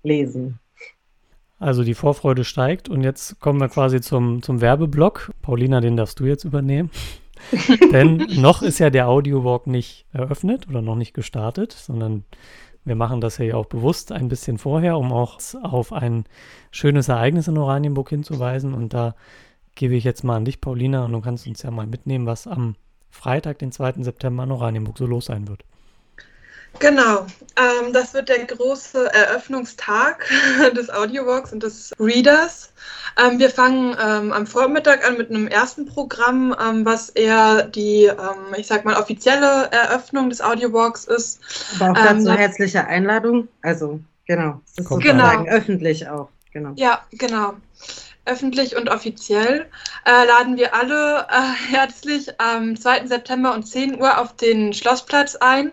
lesen. Also die Vorfreude steigt und jetzt kommen wir quasi zum, zum Werbeblock. Paulina, den darfst du jetzt übernehmen. (laughs) Denn noch ist ja der Audiowalk nicht eröffnet oder noch nicht gestartet, sondern wir machen das ja auch bewusst ein bisschen vorher, um auch auf ein schönes Ereignis in Oranienburg hinzuweisen. Und da gebe ich jetzt mal an dich, Paulina, und du kannst uns ja mal mitnehmen, was am Freitag, den 2. September in Oranienburg so los sein wird. Genau, ähm, das wird der große Eröffnungstag (laughs) des Audiowalks und des Readers. Ähm, wir fangen ähm, am Vormittag an mit einem ersten Programm, ähm, was eher die, ähm, ich sag mal, offizielle Eröffnung des Audiowalks ist. Aber auch dazu ähm, herzliche Einladung. Also, genau, es ist sozusagen genau. öffentlich auch. Genau. Ja, genau öffentlich und offiziell, äh, laden wir alle äh, (laughs) herzlich am 2. September um 10 Uhr auf den Schlossplatz ein,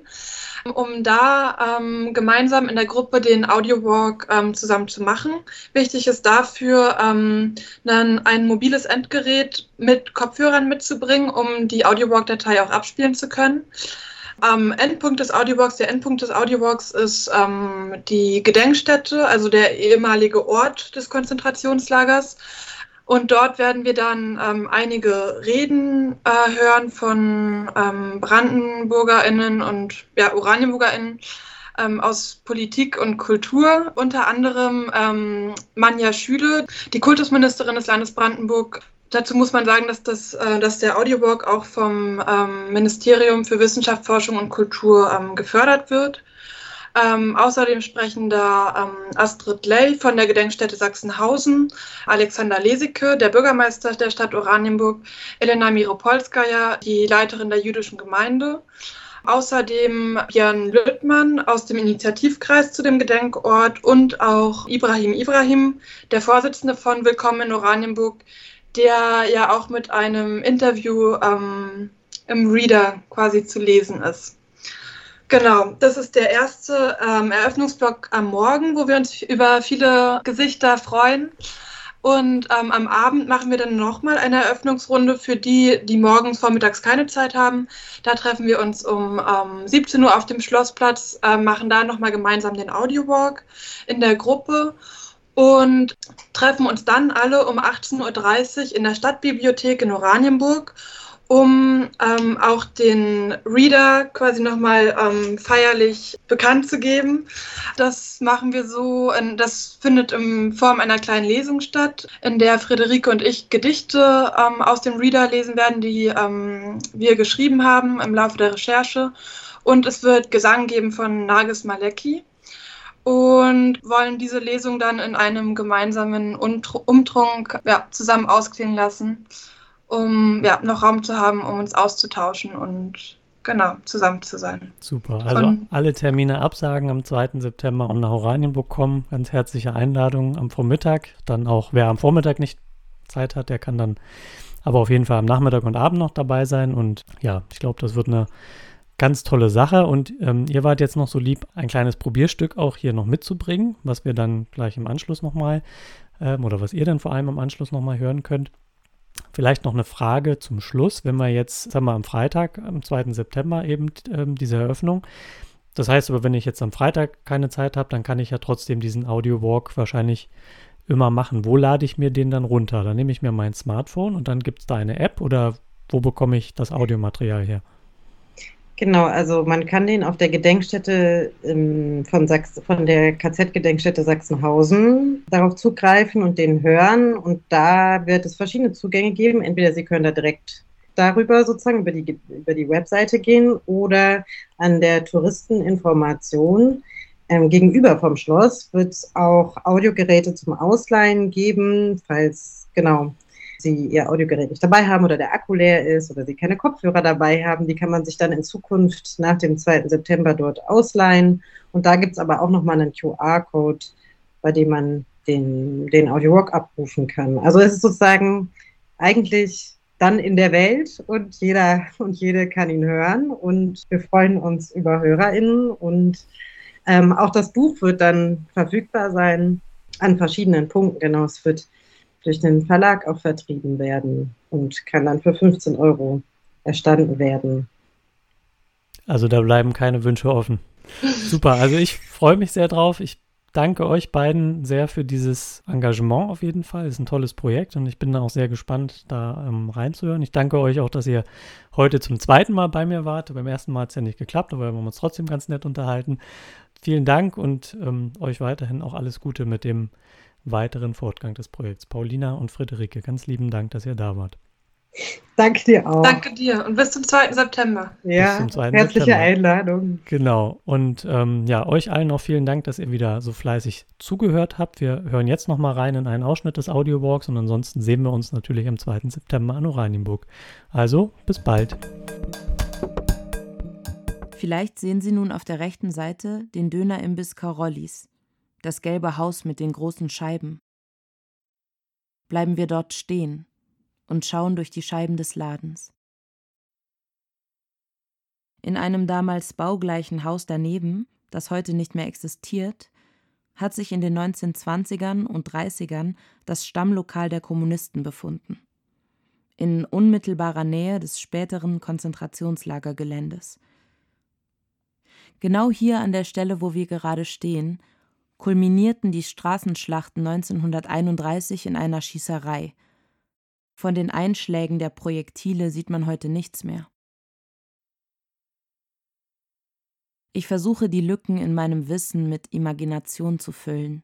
um da ähm, gemeinsam in der Gruppe den Audiowalk ähm, zusammen zu machen. Wichtig ist dafür, ähm, dann ein mobiles Endgerät mit Kopfhörern mitzubringen, um die Audiowalk-Datei auch abspielen zu können. Am Endpunkt des Audiowalks, der Endpunkt des Audiowalks ist ähm, die Gedenkstätte, also der ehemalige Ort des Konzentrationslagers. Und dort werden wir dann ähm, einige Reden äh, hören von ähm, BrandenburgerInnen und ja, OranienburgerInnen ähm, aus Politik und Kultur, unter anderem ähm, Manja Schüle, die Kultusministerin des Landes Brandenburg, Dazu muss man sagen, dass, das, äh, dass der Audiowalk auch vom ähm, Ministerium für Wissenschaft, Forschung und Kultur ähm, gefördert wird. Ähm, außerdem sprechen da ähm, Astrid Ley von der Gedenkstätte Sachsenhausen, Alexander Lesicke, der Bürgermeister der Stadt Oranienburg, Elena Miropolskaja, die Leiterin der jüdischen Gemeinde. Außerdem Jan Lüttmann aus dem Initiativkreis zu dem Gedenkort und auch Ibrahim Ibrahim, der Vorsitzende von Willkommen in Oranienburg, der ja auch mit einem Interview ähm, im Reader quasi zu lesen ist. Genau, das ist der erste ähm, Eröffnungsblock am Morgen, wo wir uns über viele Gesichter freuen. Und ähm, am Abend machen wir dann nochmal eine Eröffnungsrunde für die, die morgens, vormittags keine Zeit haben. Da treffen wir uns um ähm, 17 Uhr auf dem Schlossplatz, äh, machen da nochmal gemeinsam den Audiowalk in der Gruppe und treffen uns dann alle um 18.30 Uhr in der Stadtbibliothek in Oranienburg, um ähm, auch den Reader quasi nochmal ähm, feierlich bekannt zu geben. Das machen wir so, das findet in Form einer kleinen Lesung statt, in der Friederike und ich Gedichte ähm, aus dem Reader lesen werden, die ähm, wir geschrieben haben im Laufe der Recherche. Und es wird Gesang geben von Nagis Malecki und wollen diese Lesung dann in einem gemeinsamen Umtrunk ja, zusammen ausklingen lassen, um ja, noch Raum zu haben, um uns auszutauschen und genau zusammen zu sein. Super. Also und, alle Termine absagen am 2. September und nach Oranienburg kommen. Ganz herzliche Einladung am Vormittag. Dann auch, wer am Vormittag nicht Zeit hat, der kann dann aber auf jeden Fall am Nachmittag und Abend noch dabei sein. Und ja, ich glaube, das wird eine ganz tolle Sache. Und ähm, ihr wart jetzt noch so lieb, ein kleines Probierstück auch hier noch mitzubringen, was wir dann gleich im Anschluss nochmal, ähm, oder was ihr dann vor allem im Anschluss nochmal hören könnt. Vielleicht noch eine Frage zum Schluss, wenn wir jetzt, sagen wir am Freitag, am 2. September eben ähm, diese Eröffnung. Das heißt aber, wenn ich jetzt am Freitag keine Zeit habe, dann kann ich ja trotzdem diesen Audio Walk wahrscheinlich immer machen. Wo lade ich mir den dann runter? Dann nehme ich mir mein Smartphone und dann gibt es da eine App oder wo bekomme ich das Audiomaterial her? Genau, also man kann den auf der Gedenkstätte ähm, von, Sachs von der KZ-Gedenkstätte Sachsenhausen darauf zugreifen und den hören. Und da wird es verschiedene Zugänge geben. Entweder Sie können da direkt darüber sozusagen über die, über die Webseite gehen oder an der Touristeninformation ähm, gegenüber vom Schloss wird es auch Audiogeräte zum Ausleihen geben, falls genau sie ihr Audiogerät nicht dabei haben oder der Akku leer ist oder sie keine Kopfhörer dabei haben. Die kann man sich dann in Zukunft nach dem 2. September dort ausleihen. Und da gibt es aber auch nochmal einen QR-Code, bei dem man den, den Audio-Walk abrufen kann. Also es ist sozusagen eigentlich dann in der Welt und jeder (laughs) und jede kann ihn hören. Und wir freuen uns über HörerInnen und ähm, auch das Buch wird dann verfügbar sein an verschiedenen Punkten. Genau, es wird durch den Verlag auch vertrieben werden und kann dann für 15 Euro erstanden werden. Also da bleiben keine Wünsche offen. Super, also ich freue mich sehr drauf. Ich danke euch beiden sehr für dieses Engagement auf jeden Fall. Es ist ein tolles Projekt und ich bin auch sehr gespannt, da ähm, reinzuhören. Ich danke euch auch, dass ihr heute zum zweiten Mal bei mir wart. Beim ersten Mal hat es ja nicht geklappt, aber wir haben uns trotzdem ganz nett unterhalten. Vielen Dank und ähm, euch weiterhin auch alles Gute mit dem weiteren Fortgang des Projekts. Paulina und Friederike, ganz lieben Dank, dass ihr da wart. Danke dir auch. Danke dir und bis zum 2. September. Ja, Bis zum 2. herzliche September. Einladung. Genau. Und ähm, ja, euch allen auch vielen Dank, dass ihr wieder so fleißig zugehört habt. Wir hören jetzt noch mal rein in einen Ausschnitt des Audiowalks und ansonsten sehen wir uns natürlich am 2. September an Oranienburg. Also, bis bald. Vielleicht sehen Sie nun auf der rechten Seite den Dönerimbiss Karollis, das gelbe Haus mit den großen Scheiben. Bleiben wir dort stehen und schauen durch die Scheiben des Ladens. In einem damals baugleichen Haus daneben, das heute nicht mehr existiert, hat sich in den 1920ern und 30ern das Stammlokal der Kommunisten befunden. In unmittelbarer Nähe des späteren Konzentrationslagergeländes. Genau hier an der Stelle, wo wir gerade stehen, kulminierten die Straßenschlachten 1931 in einer Schießerei. Von den Einschlägen der Projektile sieht man heute nichts mehr. Ich versuche die Lücken in meinem Wissen mit Imagination zu füllen,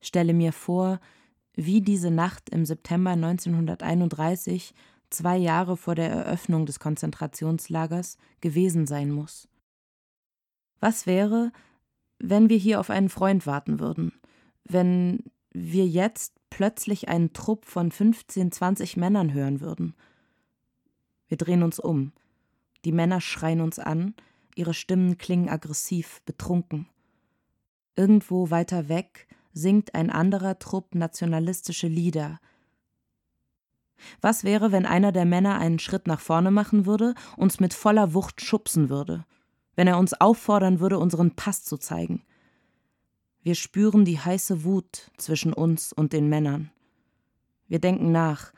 stelle mir vor, wie diese Nacht im September 1931, zwei Jahre vor der Eröffnung des Konzentrationslagers, gewesen sein muss. Was wäre, wenn wir hier auf einen Freund warten würden, wenn wir jetzt plötzlich einen Trupp von 15, 20 Männern hören würden? Wir drehen uns um. Die Männer schreien uns an, ihre Stimmen klingen aggressiv, betrunken. Irgendwo weiter weg singt ein anderer Trupp nationalistische Lieder. Was wäre, wenn einer der Männer einen Schritt nach vorne machen würde, uns mit voller Wucht schubsen würde? Wenn er uns auffordern würde, unseren Pass zu zeigen. Wir spüren die heiße Wut zwischen uns und den Männern. Wir denken nach.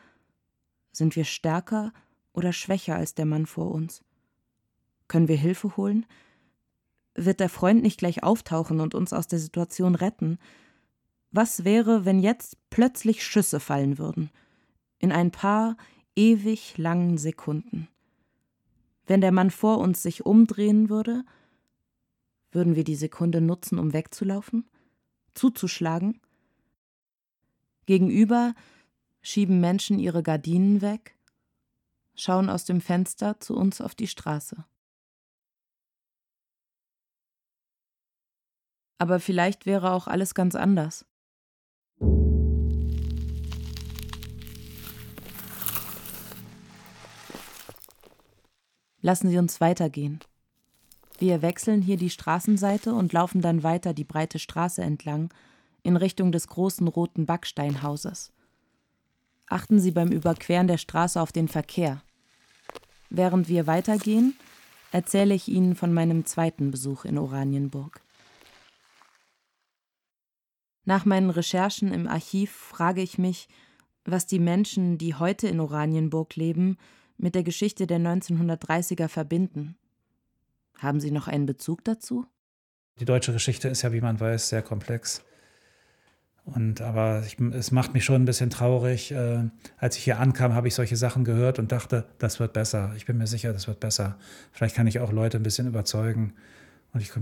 Sind wir stärker oder schwächer als der Mann vor uns? Können wir Hilfe holen? Wird der Freund nicht gleich auftauchen und uns aus der Situation retten? Was wäre, wenn jetzt plötzlich Schüsse fallen würden? In ein paar ewig langen Sekunden. Wenn der Mann vor uns sich umdrehen würde, würden wir die Sekunde nutzen, um wegzulaufen, zuzuschlagen? Gegenüber schieben Menschen ihre Gardinen weg, schauen aus dem Fenster zu uns auf die Straße. Aber vielleicht wäre auch alles ganz anders. Lassen Sie uns weitergehen. Wir wechseln hier die Straßenseite und laufen dann weiter die breite Straße entlang in Richtung des großen roten Backsteinhauses. Achten Sie beim Überqueren der Straße auf den Verkehr. Während wir weitergehen, erzähle ich Ihnen von meinem zweiten Besuch in Oranienburg. Nach meinen Recherchen im Archiv frage ich mich, was die Menschen, die heute in Oranienburg leben, mit der Geschichte der 1930er verbinden. Haben Sie noch einen Bezug dazu? Die deutsche Geschichte ist ja, wie man weiß, sehr komplex. Und aber ich, es macht mich schon ein bisschen traurig. Äh, als ich hier ankam, habe ich solche Sachen gehört und dachte, das wird besser. Ich bin mir sicher, das wird besser. Vielleicht kann ich auch Leute ein bisschen überzeugen. Und ich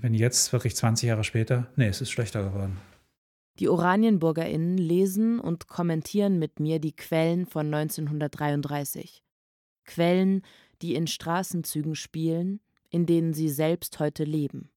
bin jetzt wirklich 20 Jahre später, nee, es ist schlechter geworden. Die OranienburgerInnen lesen und kommentieren mit mir die Quellen von 1933. Quellen, die in Straßenzügen spielen, in denen sie selbst heute leben.